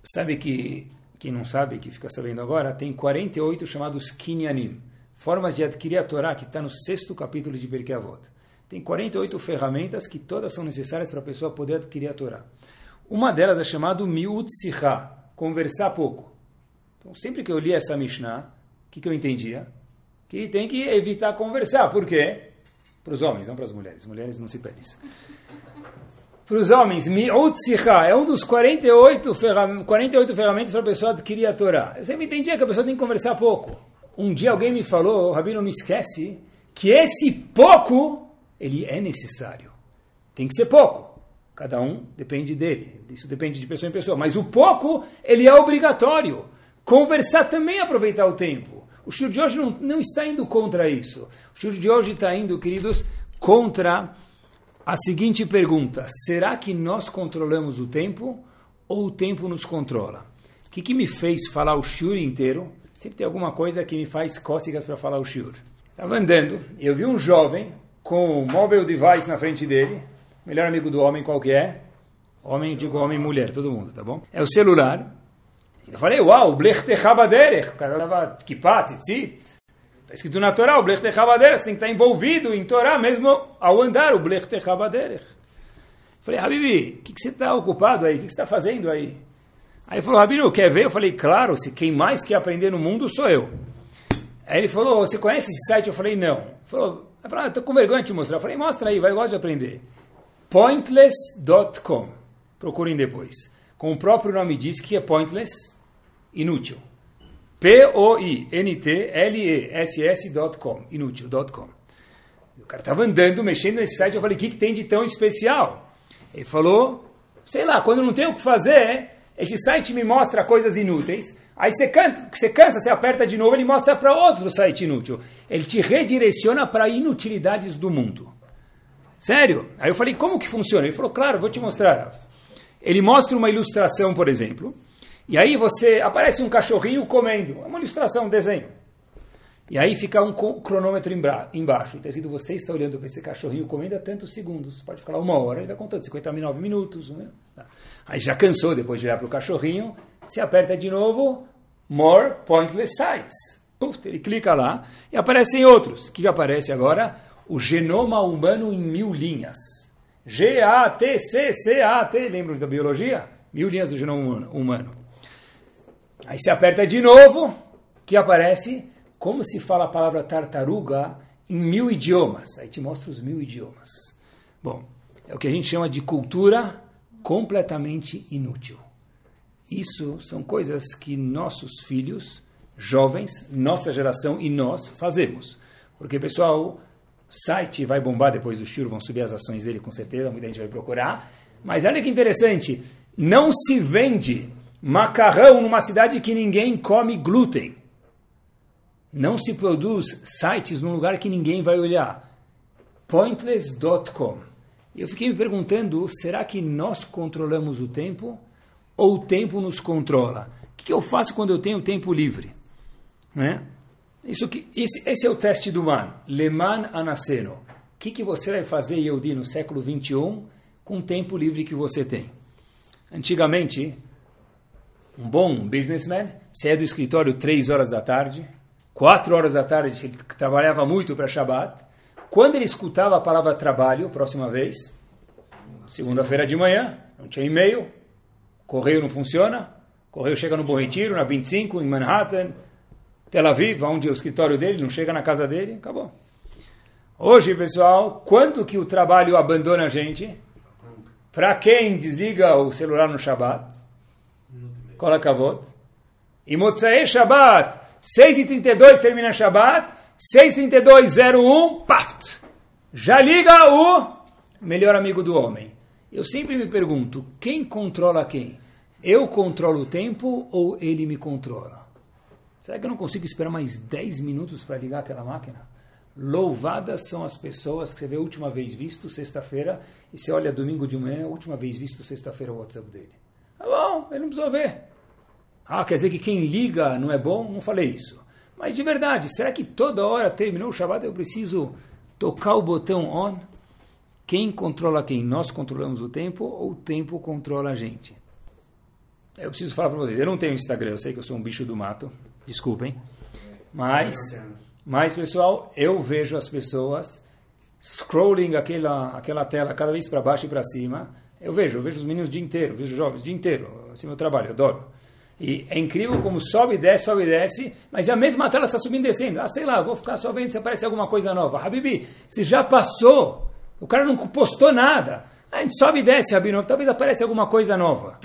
Sabe que quem não sabe, que fica sabendo agora, tem 48 chamados Kinyanim, formas de adquirir a Torá, que está no sexto capítulo de Berkei Avot. Tem 48 ferramentas que todas são necessárias para a pessoa poder adquirir a Torá. Uma delas é chamada Miut conversar pouco. Então, sempre que eu li essa Mishnah, o que, que eu entendia? Que tem que evitar conversar. Por quê? Para os homens, não para as mulheres. Mulheres não se pedem isso para os homens, Mi'ut é um dos 48, ferram 48 ferramentas para a pessoa adquirir a Torá. Eu sempre entendia que a pessoa tem que conversar pouco. Um dia alguém me falou, o Rabino não esquece, que esse pouco, ele é necessário. Tem que ser pouco. Cada um depende dele. Isso depende de pessoa em pessoa. Mas o pouco, ele é obrigatório. Conversar também é aproveitar o tempo. O shur de hoje não, não está indo contra isso. O shur de hoje está indo, queridos, contra a seguinte pergunta: será que nós controlamos o tempo ou o tempo nos controla? O que, que me fez falar o shiur inteiro? Sempre tem alguma coisa que me faz cócegas para falar o shiur. Estava andando e eu vi um jovem com o mobile device na frente dele, melhor amigo do homem qual que é? Homem, digo homem mulher, todo mundo, tá bom? É o celular. Eu falei, uau. O cara tava kippah, tzitzit. Está escrito na Torá, o blech techabaderech. Você tem que estar envolvido em Torá mesmo ao andar, o blech techabaderech. Falei, Habibi, o que, que, você está ocupado aí? O que, que, você está fazendo aí? Aí ele falou, Habibi, quer ver? Eu falei, claro, se quem mais quer aprender no mundo sou eu. Aí ele falou, você conhece esse site? Eu falei, não. Ele falou, ah, estou com vergonha de te mostrar. Eu falei, mostra aí, vai, gosto de aprender. Pointless.com. Procurem depois. Como o próprio nome diz, que é pointless? Inútil. P-O-I-N-T-L-E-S-S.com. Inútil.com. O cara estava andando, mexendo nesse site. Eu falei, o que, que tem de tão especial? Ele falou, sei lá, quando não tem o que fazer, esse site me mostra coisas inúteis. Aí você, canta, você cansa, você aperta de novo, ele mostra para outro site inútil. Ele te redireciona para inutilidades do mundo. Sério? Aí eu falei, como que funciona? Ele falou, claro, vou te mostrar. Ele mostra uma ilustração, por exemplo, e aí você aparece um cachorrinho comendo. É uma ilustração, um desenho. E aí fica um cronômetro embaixo. Está escrito, você está olhando para esse cachorrinho comendo há tantos segundos. Pode ficar lá uma hora, ele vai contando 59 minutos. Né? Aí já cansou depois de olhar para o cachorrinho. Você aperta de novo, More Pointless Sites. Puf, ele clica lá e aparecem outros. O que aparece agora? O genoma humano em mil linhas. G-A-T-C-C-A-T. Lembram da biologia? Mil linhas do genoma humano. Aí você aperta de novo, que aparece como se fala a palavra tartaruga em mil idiomas. Aí te mostra os mil idiomas. Bom, é o que a gente chama de cultura completamente inútil. Isso são coisas que nossos filhos, jovens, nossa geração e nós fazemos. Porque, pessoal, site vai bombar depois do Shiro, vão subir as ações dele com certeza, muita gente vai procurar. Mas olha que interessante, não se vende macarrão numa cidade que ninguém come glúten. Não se produz sites num lugar que ninguém vai olhar. Pointless.com. Eu fiquei me perguntando, será que nós controlamos o tempo ou o tempo nos controla? O que eu faço quando eu tenho tempo livre? Né? Isso que, esse, esse é o teste do man. Leman Anaceno. O que, que você vai fazer, Yehudi, no século 21 com o tempo livre que você tem? Antigamente, um bom businessman, saía do escritório três horas da tarde, quatro horas da tarde, ele trabalhava muito para Shabbat. Quando ele escutava a palavra trabalho, próxima vez, segunda-feira de manhã, não tinha e-mail, correio não funciona, correio chega no Bom Retiro, na 25, em Manhattan, Tel Aviv, onde é o escritório dele, não chega na casa dele, acabou. Hoje, pessoal, quando que o trabalho abandona a gente? Para quem desliga o celular no Shabbat? Kol HaKavod. E Motzai Shabbat, 6h32 termina Shabbat, 6h32, paft. Já liga o melhor amigo do homem. Eu sempre me pergunto, quem controla quem? Eu controlo o tempo ou ele me controla? Será que eu não consigo esperar mais 10 minutos para ligar aquela máquina? Louvadas são as pessoas que você vê a última vez visto sexta-feira e você olha domingo de manhã, última vez visto sexta-feira o WhatsApp dele. Tá bom, ele não precisou ver. Ah, quer dizer que quem liga não é bom? Não falei isso. Mas de verdade, será que toda hora terminou o Shabbat eu preciso tocar o botão on? Quem controla quem? Nós controlamos o tempo ou o tempo controla a gente? Eu preciso falar para vocês, eu não tenho Instagram, eu sei que eu sou um bicho do mato, desculpem. Mas, mas pessoal, eu vejo as pessoas scrolling aquela, aquela tela cada vez para baixo e para cima. Eu vejo, eu vejo os meninos o dia inteiro, vejo os jovens o dia inteiro. É meu trabalho, eu adoro. E é incrível como sobe e desce, sobe e desce, mas a mesma tela está subindo e descendo. Ah, sei lá, vou ficar só vendo se aparece alguma coisa nova. Habibi, se já passou, o cara não postou nada. A gente sobe e desce, Rabino, talvez apareça alguma coisa nova.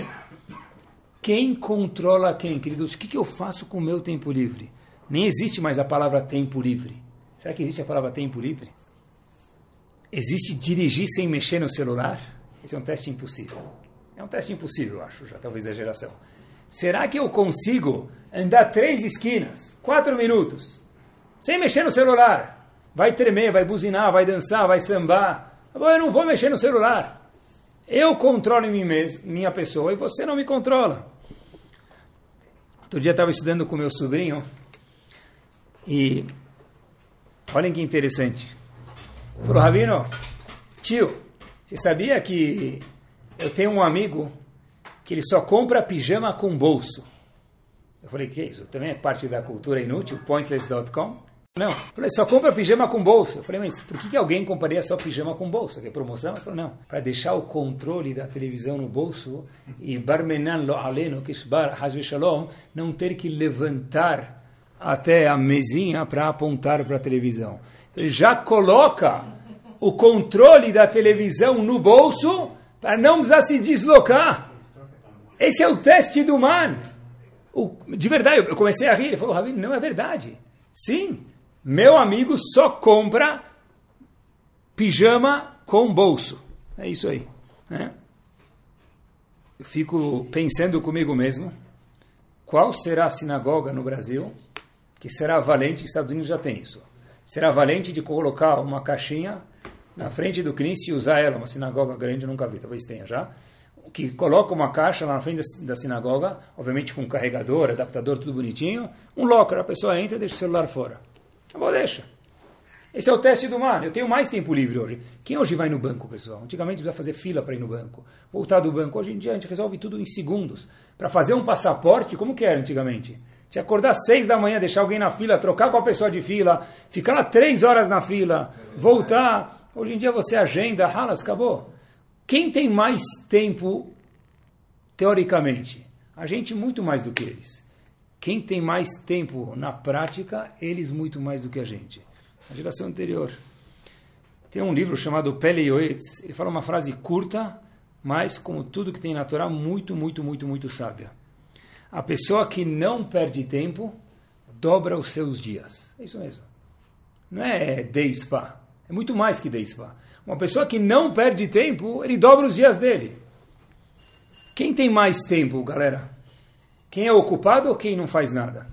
Quem controla quem, queridos? O que, que eu faço com o meu tempo livre? Nem existe mais a palavra tempo livre. Será que existe a palavra tempo livre? Existe dirigir sem mexer no celular? Esse é um teste impossível. É um teste impossível, acho, já talvez da geração. Será que eu consigo andar três esquinas, quatro minutos, sem mexer no celular? Vai tremer, vai buzinar, vai dançar, vai sambar. Eu não vou mexer no celular. Eu controlo mim mesmo, minha pessoa e você não me controla. Outro dia estava estudando com meu sobrinho e olhem que interessante. Falou, Rabino, tio, você sabia que Eu tenho um amigo que ele só compra pijama com bolso. Eu falei, que isso? Também é parte da cultura inútil, pointless.com? Não, eu falei, só compra pijama com bolso. Eu falei, mas por que, que alguém compraria só pijama com bolso? Que é promoção? Ele falou, não, para deixar o controle da televisão no bolso e barmenan lo aleno, kishbar shalom, não ter que levantar até a mesinha para apontar para a televisão. Ele já coloca o controle da televisão no bolso para não precisar se deslocar. Esse é o teste do man. O, de verdade, eu comecei a rir. Ele falou, Rabi, não é verdade. Sim, meu amigo só compra pijama com bolso. É isso aí. Né? Eu fico pensando comigo mesmo, qual será a sinagoga no Brasil que será valente, Estados Unidos já tem isso, será valente de colocar uma caixinha na frente do Cristo e usar ela, uma sinagoga grande, nunca vi, talvez tenha já, que coloca uma caixa lá na frente da sinagoga, obviamente com carregador, adaptador, tudo bonitinho, um locker, a pessoa entra e deixa o celular fora. Acabou, deixa. Esse é o teste do mar. Eu tenho mais tempo livre hoje. Quem hoje vai no banco, pessoal? Antigamente precisa fazer fila para ir no banco. Voltar do banco. Hoje em dia a gente resolve tudo em segundos. Para fazer um passaporte, como que era antigamente? Que acordar às seis da manhã, deixar alguém na fila, trocar com a pessoa de fila, ficar lá três horas na fila, voltar. Hoje em dia você agenda, ralas, acabou. Quem tem mais tempo, teoricamente? A gente muito mais do que eles. Quem tem mais tempo na prática, eles muito mais do que a gente. A geração anterior. Tem um livro chamado Pele Yoetz, ele fala uma frase curta, mas como tudo que tem na Torá, muito, muito, muito, muito sábia. A pessoa que não perde tempo, dobra os seus dias. É isso mesmo. Não é day spa. É muito mais que spa. Uma pessoa que não perde tempo, ele dobra os dias dele. Quem tem mais tempo, galera? Quem é ocupado ou quem não faz nada?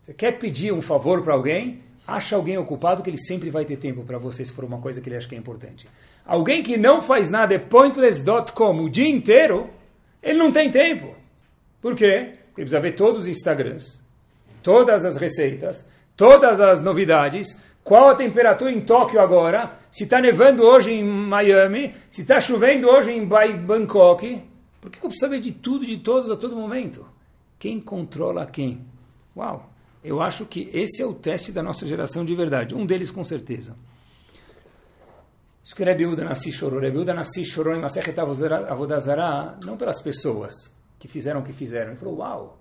Você quer pedir um favor para alguém? Acha alguém ocupado que ele sempre vai ter tempo para você se for uma coisa que ele acha que é importante. Alguém que não faz nada é pointless.com o dia inteiro, ele não tem tempo. Por quê? Ele precisa ver todos os Instagrams, todas as receitas, todas as novidades, qual a temperatura em Tóquio agora, se está nevando hoje em Miami, se está chovendo hoje em Bangkok. Por que eu preciso saber de tudo, de todos, a todo momento? Quem controla quem? Uau! Eu acho que esse é o teste da nossa geração de verdade. Um deles, com certeza. Isso que Rebbe Uda chorou. Rebbe Uda chorou em Masechet Avodazara, não pelas pessoas, que fizeram o que fizeram. Ele falou, uau,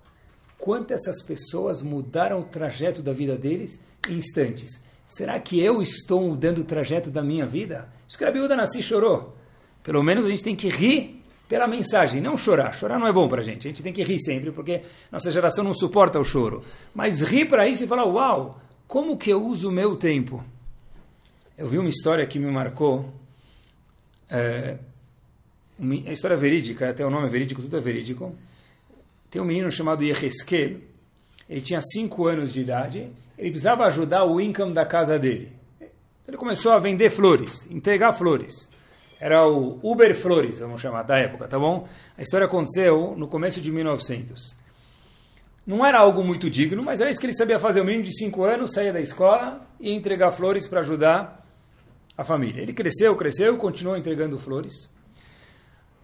quantas essas pessoas mudaram o trajeto da vida deles em instantes. Será que eu estou mudando o trajeto da minha vida? Escreve da Nasci chorou. Pelo menos a gente tem que rir pela mensagem, não chorar. Chorar não é bom para a gente. A gente tem que rir sempre, porque nossa geração não suporta o choro. Mas rir para isso e falar, uau, como que eu uso o meu tempo? Eu vi uma história que me marcou. É, uma história verídica, até o nome é verídico, tudo é verídico. Tem um menino chamado Yeheskel, ele tinha 5 anos de idade, ele precisava ajudar o income da casa dele. Ele começou a vender flores, entregar flores. Era o Uber Flores, vamos chamar, da época, tá bom? A história aconteceu no começo de 1900. Não era algo muito digno, mas era isso que ele sabia fazer. O menino de 5 anos saía da escola e entregar flores para ajudar a família. Ele cresceu, cresceu, continuou entregando flores.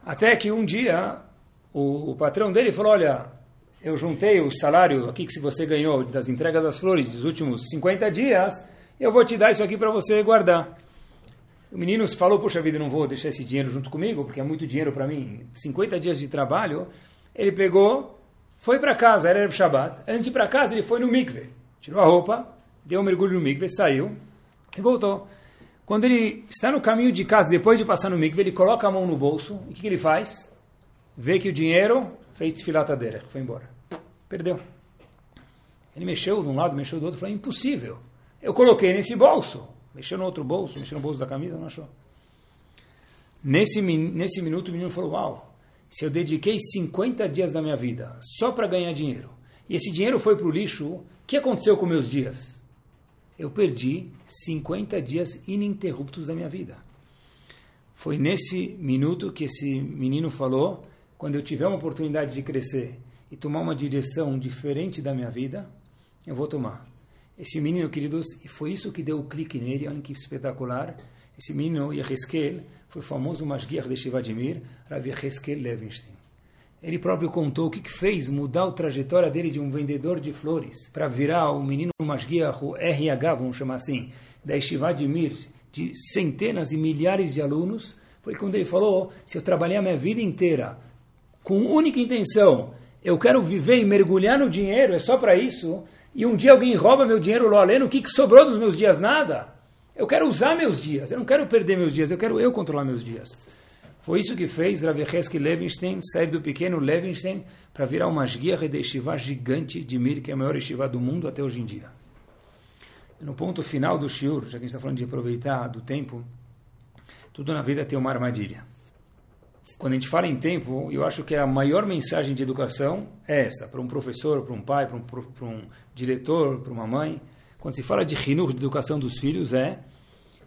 Até que um dia o, o patrão dele falou: Olha, eu juntei o salário aqui que você ganhou das entregas das flores dos últimos 50 dias, eu vou te dar isso aqui para você guardar. O menino falou: Puxa vida, não vou deixar esse dinheiro junto comigo, porque é muito dinheiro para mim. 50 dias de trabalho. Ele pegou, foi para casa, era o Shabbat. Antes de ir para casa, ele foi no mikve. Tirou a roupa, deu um mergulho no mikve, saiu e voltou. Quando ele está no caminho de casa, depois de passar no mikve, ele coloca a mão no bolso. E o que, que ele faz? Vê que o dinheiro fez filatadeira, foi embora. Perdeu. Ele mexeu de um lado, mexeu do outro, falou, impossível. Eu coloquei nesse bolso. Mexeu no outro bolso, mexeu no bolso da camisa, não achou. Nesse, nesse minuto o menino falou, uau, se eu dediquei 50 dias da minha vida só para ganhar dinheiro, e esse dinheiro foi para o lixo, o que aconteceu com meus dias? Eu perdi 50 dias ininterruptos da minha vida. Foi nesse minuto que esse menino falou, quando eu tiver uma oportunidade de crescer e tomar uma direção diferente da minha vida, eu vou tomar. Esse menino, queridos, e foi isso que deu o clique nele, olha que espetacular. Esse menino, Yeheskel, foi famoso Mashgiach de Shivadimir, Rav Yeheskel Levinstein. Ele próprio contou o que, fez mudar a trajetória dele de um vendedor de flores para virar o menino Mashgiach, o RH, vamos chamar assim, da Shivadimir, de centenas e milhares de alunos. Foi quando ele falou: se eu trabalhar a minha vida inteira com única intenção, eu quero viver e mergulhar no dinheiro, é só para isso, e um dia alguém rouba meu dinheiro lá além, o que, que sobrou dos meus dias? Nada. Eu quero usar meus dias, eu não quero perder meus dias, eu quero eu controlar meus dias. Foi isso que fez Ravecheski Levinstein sair do pequeno Levinstein para virar uma guia de gigante de Mir, que é a maior Shiva do mundo até hoje em dia. No ponto final do Shiur, já que a gente está falando de aproveitar do tempo, tudo na vida tem uma armadilha. Quando a gente fala em tempo, eu acho que a maior mensagem de educação é essa, para um professor, para um pai, para um, para um diretor, para uma mãe. Quando se fala de rinur, de educação dos filhos, é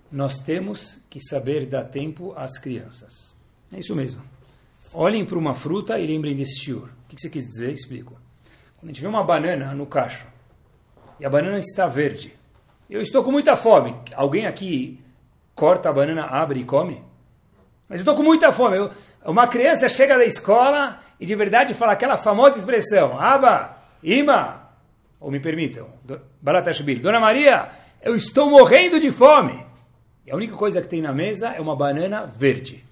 nós temos que saber dar tempo às crianças. É isso mesmo. Olhem para uma fruta e lembrem desse shiur. O que você quis dizer? Explico. Quando a gente vê uma banana no cacho e a banana está verde, eu estou com muita fome. Alguém aqui corta a banana, abre e come? Mas eu estou com muita fome. Eu, uma criança chega da escola e de verdade fala aquela famosa expressão: Aba, Ima, ou me permitam, Baratashbil, Dona Maria, eu estou morrendo de fome. E a única coisa que tem na mesa é uma banana verde.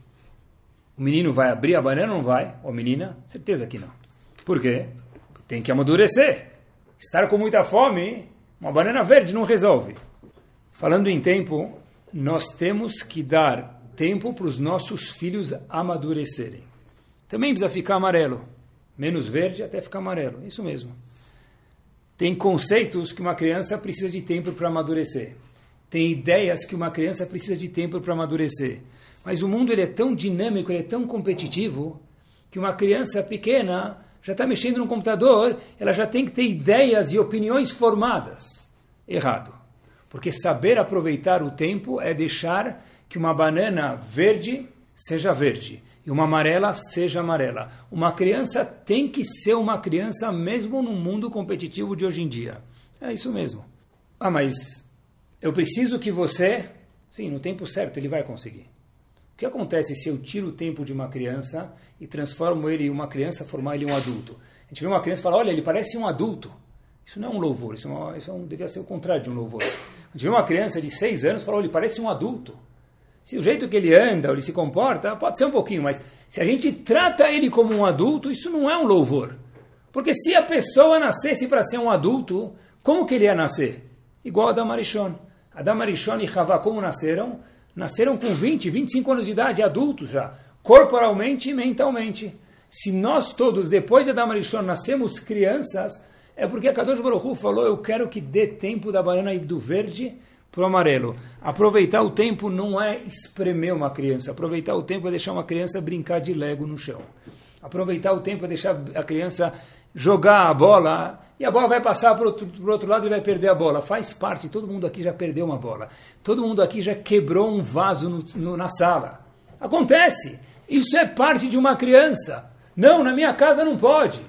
O menino vai abrir a banana ou não vai? Ou menina? Certeza que não. Por quê? Tem que amadurecer. Estar com muita fome, uma banana verde não resolve. Falando em tempo, nós temos que dar tempo para os nossos filhos amadurecerem. Também precisa ficar amarelo. Menos verde até ficar amarelo. Isso mesmo. Tem conceitos que uma criança precisa de tempo para amadurecer. Tem ideias que uma criança precisa de tempo para amadurecer. Mas o mundo ele é tão dinâmico, ele é tão competitivo, que uma criança pequena já está mexendo no computador, ela já tem que ter ideias e opiniões formadas. Errado. Porque saber aproveitar o tempo é deixar que uma banana verde seja verde e uma amarela seja amarela. Uma criança tem que ser uma criança mesmo no mundo competitivo de hoje em dia. É isso mesmo. Ah, mas eu preciso que você. Sim, no tempo certo ele vai conseguir. O que acontece se eu tiro o tempo de uma criança e transformo ele em uma criança, formar ele em um adulto? A gente vê uma criança e fala: olha, ele parece um adulto. Isso não é um louvor, isso, é uma, isso é um, devia ser o contrário de um louvor. A gente vê uma criança de seis anos e fala: olha, ele parece um adulto. Se o jeito que ele anda ou ele se comporta, pode ser um pouquinho, mas se a gente trata ele como um adulto, isso não é um louvor. Porque se a pessoa nascesse para ser um adulto, como que ele ia nascer? Igual a Damarishon. Adam Arishon e Havá, como nasceram? Nasceram com 20, 25 anos de idade, adultos já, corporalmente e mentalmente. Se nós todos, depois de Adam Arishon, nascemos crianças, é porque a Kadosh Baruch falou, eu quero que dê tempo da banana e do verde para o amarelo. Aproveitar o tempo não é espremer uma criança, aproveitar o tempo é deixar uma criança brincar de lego no chão. Aproveitar o tempo é deixar a criança jogar a bola e a bola vai passar para o outro, outro, lado e vai perder a bola. Faz parte, todo mundo aqui já perdeu uma bola. Todo mundo aqui já quebrou um vaso no, no, na sala. Acontece. Isso é parte de uma criança. Não, na minha casa não pode.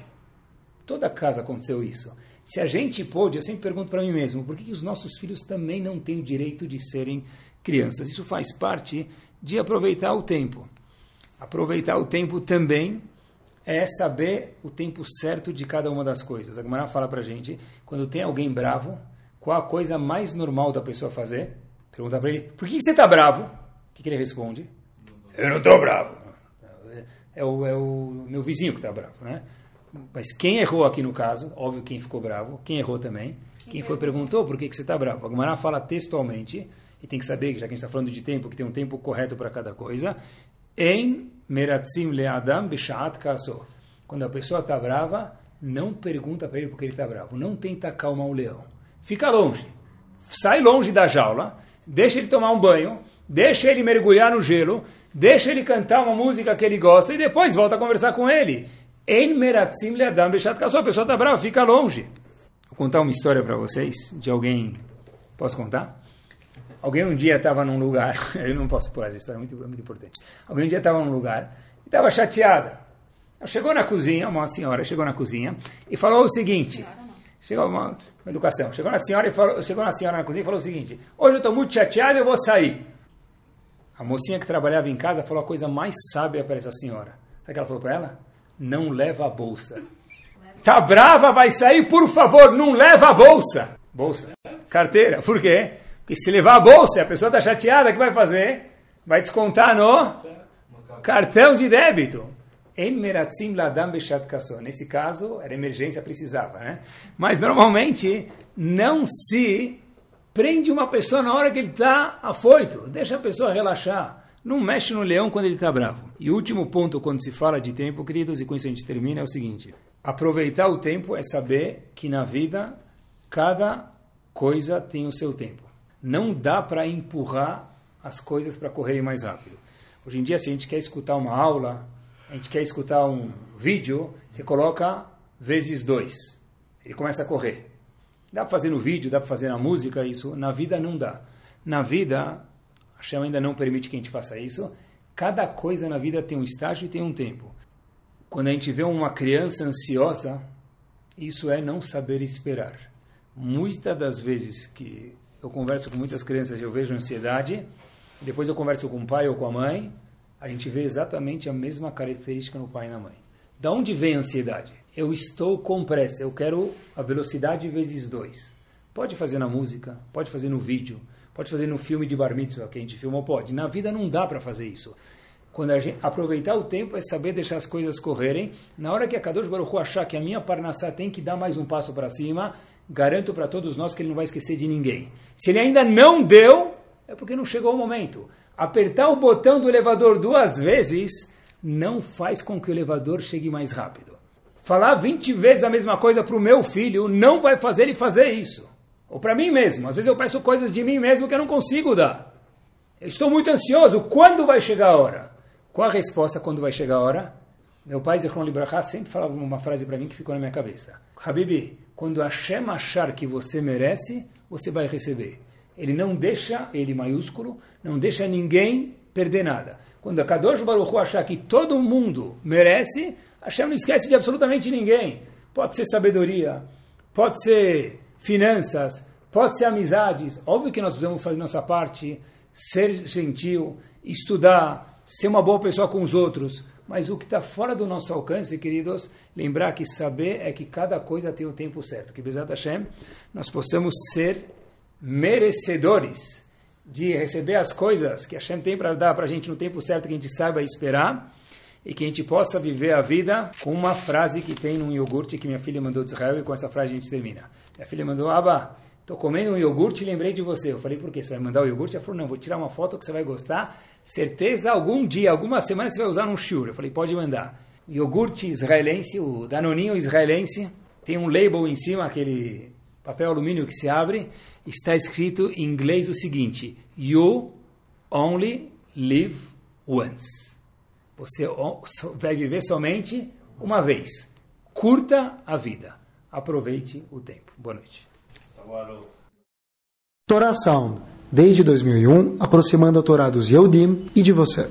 Toda casa aconteceu isso. Se a gente pôde, eu sempre pergunto para mim mesmo, por que, que os nossos filhos também não têm o direito de serem crianças? Isso faz parte de aproveitar o tempo. Aproveitar o tempo também é saber o tempo certo de cada uma das coisas. A Gemara fala para a gente, quando tem alguém bravo, qual a coisa mais normal da pessoa fazer? Pergunta para ele, por que você está bravo? O que, que, ele responde? Eu não estou bravo. É o, é o meu vizinho que está bravo, né? Mas quem errou aqui no caso, óbvio quem ficou bravo, quem errou também, quem foi perguntou por que, que você está bravo. A Gemara fala textualmente, e tem que saber, já que a gente está falando de tempo, que tem um tempo correto para cada coisa, em meratzim le'adam b'shat kaso. Quando a pessoa está brava, não pergunta para ele por que ele está bravo. Não tenta acalmar o leão. Fica longe. Sai longe da jaula, deixa ele tomar um banho, deixa ele mergulhar no gelo, deixa ele cantar uma música que ele gosta e depois volta a conversar com ele. Em meratzim le'adam b'shat kaso. A pessoa está brava, fica longe. Vou contar uma história para vocês de alguém. Posso contar? Alguém um dia estava num lugar, eu não posso pôr essa história, é muito, é muito importante. Alguém um dia estava num lugar e estava chateada. Chegou na cozinha, uma senhora chegou na cozinha e falou o seguinte: Chegou uma, uma, educação. Chegou na senhora e falou, chegou na senhora na cozinha e falou o seguinte: hoje eu estou muito chateado, eu vou sair. A mocinha que trabalhava em casa falou a coisa mais sábia para essa senhora. Sabe o que ela falou para ela? Não leva a bolsa. Tá brava, vai sair, por favor, não leva a bolsa. Bolsa, carteira. Por quê? Porque se levar a bolsa, a pessoa está chateada, o que vai fazer? Vai descontar no cartão de débito. Nesse caso, era emergência, precisava, né? Mas normalmente não se prende uma pessoa na hora que ele está afoito. Deixa a pessoa relaxar. Não mexe no leão quando ele está bravo. E o último ponto, quando se fala de tempo, queridos, e com isso a gente termina, é o seguinte: aproveitar o tempo é saber que na vida cada coisa tem o seu tempo. Não dá para empurrar as coisas para correrem mais rápido. Hoje em dia, se a gente quer escutar uma aula, a gente quer escutar um vídeo, você coloca vezes dois. Ele começa a correr. Dá para fazer no vídeo, dá para fazer na música, isso. Na vida não dá. Na vida, Hashem ainda não permite que a gente faça isso. Cada coisa na vida tem um estágio e tem um tempo. Quando a gente vê uma criança ansiosa, isso é não saber esperar. Muitas das vezes que eu converso com muitas crianças eu vejo ansiedade, depois eu converso com o pai ou com a mãe, a gente vê exatamente a mesma característica no pai e na mãe. Da onde vem a ansiedade? Eu estou com pressa, eu quero a velocidade vezes dois. Pode fazer na música, pode fazer no vídeo, pode fazer no filme de bar mitzvah que a gente filmou, pode. Na vida não dá para fazer isso. Quando a gente aproveitar o tempo é saber deixar as coisas correrem. Na hora que a Kadosh Baruch achar que a minha parnassá tem que dar mais um passo para cima, garanto para todos nós que ele não vai esquecer de ninguém. Se ele ainda não deu, é porque não chegou o momento. Apertar o botão do elevador duas vezes não faz com que o elevador chegue mais rápido. Falar 20 vezes a mesma coisa para o meu filho não vai fazer ele fazer isso. Ou para mim mesmo. Às vezes eu peço coisas de mim mesmo que eu não consigo dar. Eu estou muito ansioso. Quando vai chegar a hora? Qual a resposta quando vai chegar a hora? Meu pai, Zechron Libraha, sempre falava uma frase para mim que ficou na minha cabeça. Habibi, quando Hashem achar que você merece, você vai receber. Ele não deixa, ele maiúsculo, não deixa ninguém perder nada. Quando a Kadosh Baruch Hu achar que todo mundo merece, Hashem não esquece de absolutamente ninguém. Pode ser sabedoria, pode ser finanças, pode ser amizades. Óbvio que nós precisamos fazer nossa parte, ser gentil, estudar, ser uma boa pessoa com os outros. Mas o que está fora do nosso alcance, queridos, lembrar que saber é que cada coisa tem o tempo certo. Que, Bezat Hashem, nós possamos ser merecedores de receber as coisas que Hashem tem para dar para a gente no tempo certo, que a gente saiba esperar e que a gente possa viver a vida com uma frase que tem num iogurte que minha filha mandou de Israel e com essa frase a gente termina. Minha filha mandou, Aba, estou comendo um iogurte e lembrei de você. Eu falei, por quê? Você vai mandar o iogurte? Ela falou, não, vou tirar uma foto que você vai gostar certeza algum dia, alguma semana você vai usar num shiur. Eu falei, pode mandar. Iogurte israelense, o danoninho israelense, tem um label em cima, aquele papel alumínio que se abre, está escrito em inglês o seguinte, You only live once. Você vai viver somente uma vez. Curta a vida. Aproveite o tempo. Boa noite. Torá Sound desde 2001, aproximando a Torá dos Yehudim e de você.